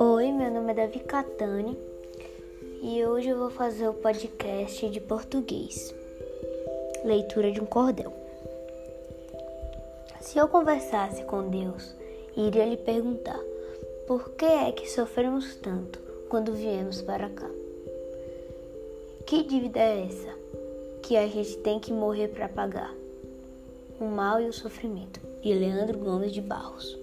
Oi, meu nome é Davi Catani e hoje eu vou fazer o podcast de português. Leitura de um cordel. Se eu conversasse com Deus, iria lhe perguntar: por que é que sofremos tanto quando viemos para cá? Que dívida é essa que a gente tem que morrer para pagar? O mal e o sofrimento. De Leandro Gomes de Barros.